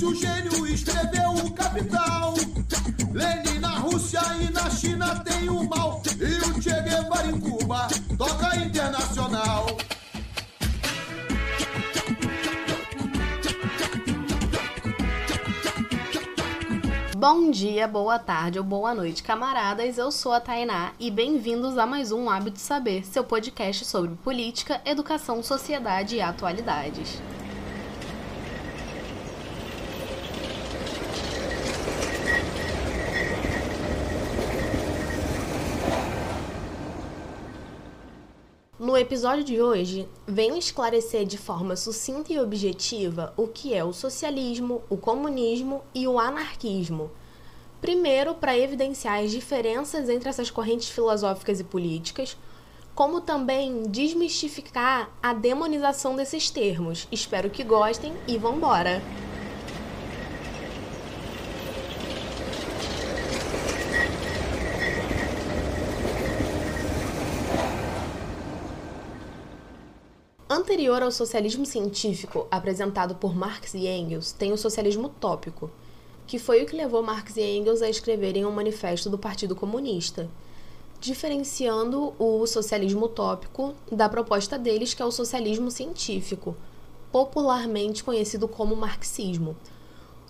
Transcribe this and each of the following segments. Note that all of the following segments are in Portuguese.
Marx, o gênio, escreveu o Capital. Lenin na Rússia e na China tem o mal. E o Che Guevara em Cuba toca internacional. Bom dia, boa tarde ou boa noite, camaradas. Eu sou a Tainá e bem-vindos a mais um Hábito Saber, seu podcast sobre política, educação, sociedade e atualidades. Episódio de hoje, venho esclarecer de forma sucinta e objetiva o que é o socialismo, o comunismo e o anarquismo. Primeiro, para evidenciar as diferenças entre essas correntes filosóficas e políticas, como também desmistificar a demonização desses termos. Espero que gostem e vambora! Anterior ao socialismo científico apresentado por Marx e Engels, tem o socialismo utópico, que foi o que levou Marx e Engels a escreverem um manifesto do Partido Comunista, diferenciando o socialismo utópico da proposta deles, que é o socialismo científico, popularmente conhecido como marxismo.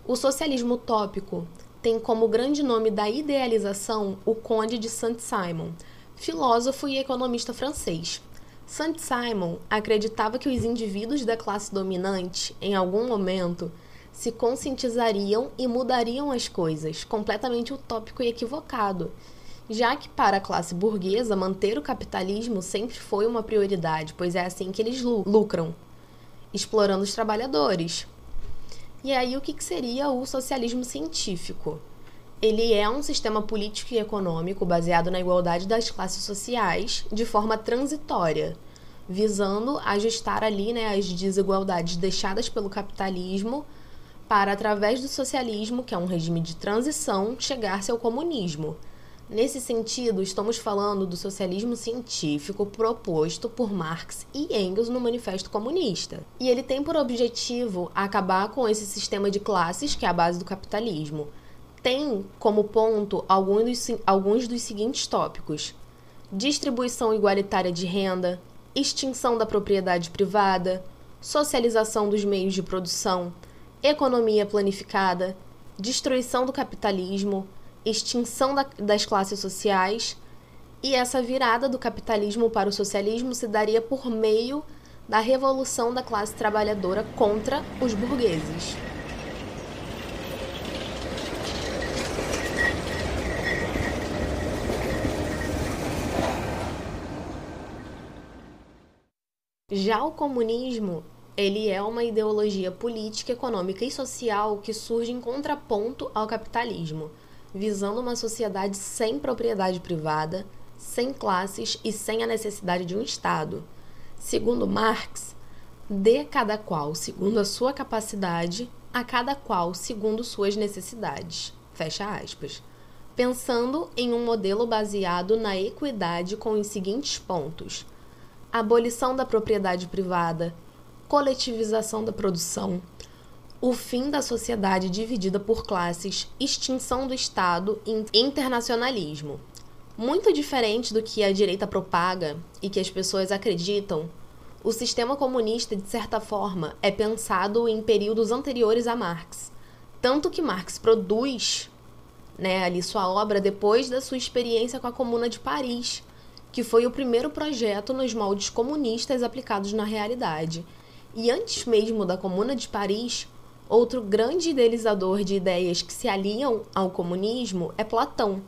O socialismo utópico tem como grande nome da idealização o Conde de Saint-Simon, filósofo e economista francês. Saint-Simon acreditava que os indivíduos da classe dominante, em algum momento, se conscientizariam e mudariam as coisas, completamente utópico e equivocado, já que para a classe burguesa manter o capitalismo sempre foi uma prioridade, pois é assim que eles lucram, explorando os trabalhadores. E aí o que seria o socialismo científico? Ele é um sistema político e econômico baseado na igualdade das classes sociais de forma transitória, visando ajustar ali né, as desigualdades deixadas pelo capitalismo para, através do socialismo, que é um regime de transição, chegar-se ao comunismo. Nesse sentido, estamos falando do socialismo científico proposto por Marx e Engels no Manifesto Comunista. E ele tem por objetivo acabar com esse sistema de classes que é a base do capitalismo tem como ponto alguns dos, alguns dos seguintes tópicos: distribuição igualitária de renda, extinção da propriedade privada, socialização dos meios de produção, economia planificada, destruição do capitalismo, extinção da, das classes sociais. E essa virada do capitalismo para o socialismo se daria por meio da revolução da classe trabalhadora contra os burgueses. Já o comunismo, ele é uma ideologia política, econômica e social que surge em contraponto ao capitalismo, visando uma sociedade sem propriedade privada, sem classes e sem a necessidade de um Estado. Segundo Marx, dê cada qual segundo a sua capacidade, a cada qual segundo suas necessidades. Fecha aspas. Pensando em um modelo baseado na equidade com os seguintes pontos: abolição da propriedade privada, coletivização da produção, o fim da sociedade dividida por classes, extinção do Estado e internacionalismo. Muito diferente do que a direita propaga e que as pessoas acreditam, o sistema comunista, de certa forma, é pensado em períodos anteriores a Marx. Tanto que Marx produz né, ali sua obra depois da sua experiência com a Comuna de Paris, que foi o primeiro projeto nos moldes comunistas aplicados na realidade. E antes mesmo da Comuna de Paris, outro grande idealizador de ideias que se aliam ao comunismo é Platão,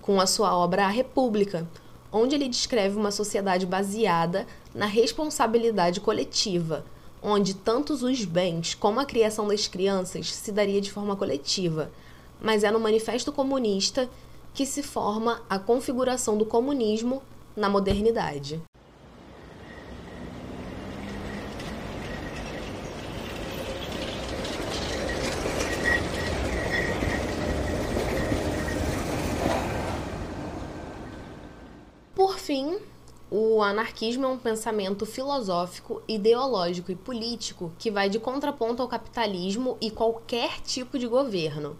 com a sua obra A República, onde ele descreve uma sociedade baseada na responsabilidade coletiva, onde tantos os bens como a criação das crianças se daria de forma coletiva. Mas é no Manifesto Comunista que se forma a configuração do comunismo na modernidade. Por fim, O anarquismo é um pensamento filosófico, ideológico e político que vai de contraponto ao capitalismo e qualquer tipo de governo.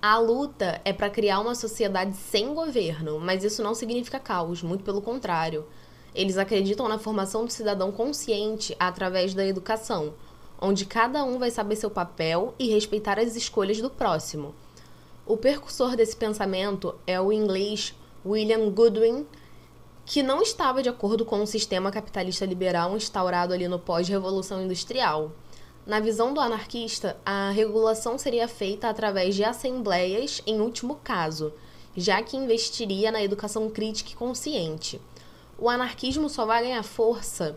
A luta é para criar uma sociedade sem governo, mas isso não significa caos, muito pelo contrário. Eles acreditam na formação do cidadão consciente através da educação, onde cada um vai saber seu papel e respeitar as escolhas do próximo. O percussor desse pensamento é o inglês William Goodwin, que não estava de acordo com o sistema capitalista liberal instaurado ali no pós-revolução industrial. Na visão do anarquista, a regulação seria feita através de assembleias em último caso, já que investiria na educação crítica e consciente. O anarquismo só vai ganhar força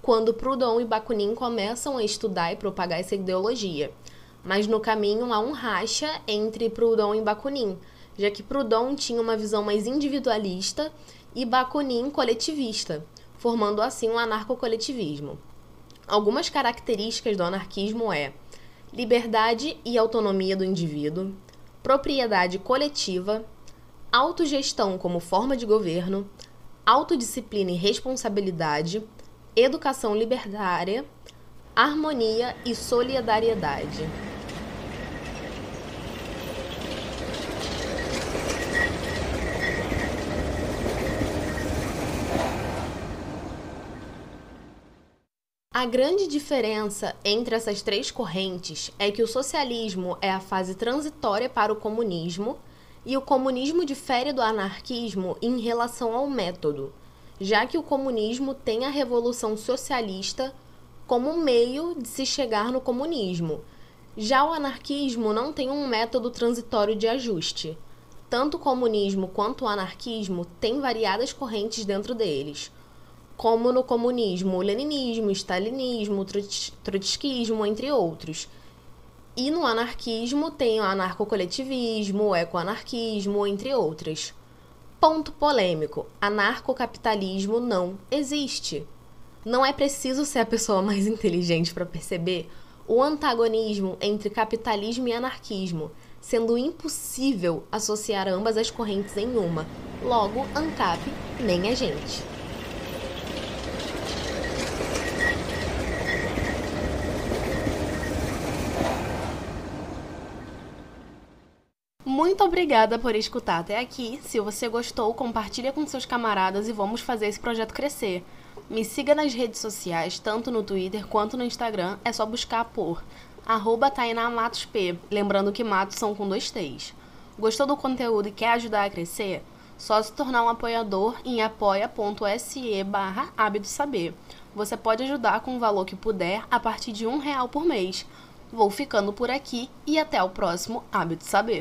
quando Proudhon e Bakunin começam a estudar e propagar essa ideologia. Mas no caminho há um racha entre Proudhon e Bakunin, já que Proudhon tinha uma visão mais individualista e Bakunin coletivista, formando assim um anarcocoletivismo. Algumas características do anarquismo é liberdade e autonomia do indivíduo, propriedade coletiva, autogestão como forma de governo, autodisciplina e responsabilidade, educação libertária, harmonia e solidariedade. A grande diferença entre essas três correntes é que o socialismo é a fase transitória para o comunismo e o comunismo difere do anarquismo em relação ao método, já que o comunismo tem a revolução socialista como meio de se chegar no comunismo. Já o anarquismo não tem um método transitório de ajuste. Tanto o comunismo quanto o anarquismo têm variadas correntes dentro deles como no comunismo, o leninismo, o stalinismo, o trotskismo, entre outros. E no anarquismo tem o anarcocoletivismo, o ecoanarquismo, entre outras. Ponto polêmico: anarcocapitalismo não existe. Não é preciso ser a pessoa mais inteligente para perceber o antagonismo entre capitalismo e anarquismo, sendo impossível associar ambas as correntes em uma. Logo, ANCAP nem a gente. Muito obrigada por escutar até aqui. Se você gostou, compartilha com seus camaradas e vamos fazer esse projeto crescer. Me siga nas redes sociais, tanto no Twitter quanto no Instagram. É só buscar por arroba P, lembrando que matos são com dois T's. Gostou do conteúdo e quer ajudar a crescer? Só se tornar um apoiador em apoia.se barra saber. Você pode ajudar com o valor que puder a partir de um real por mês. Vou ficando por aqui e até o próximo Hábito Saber.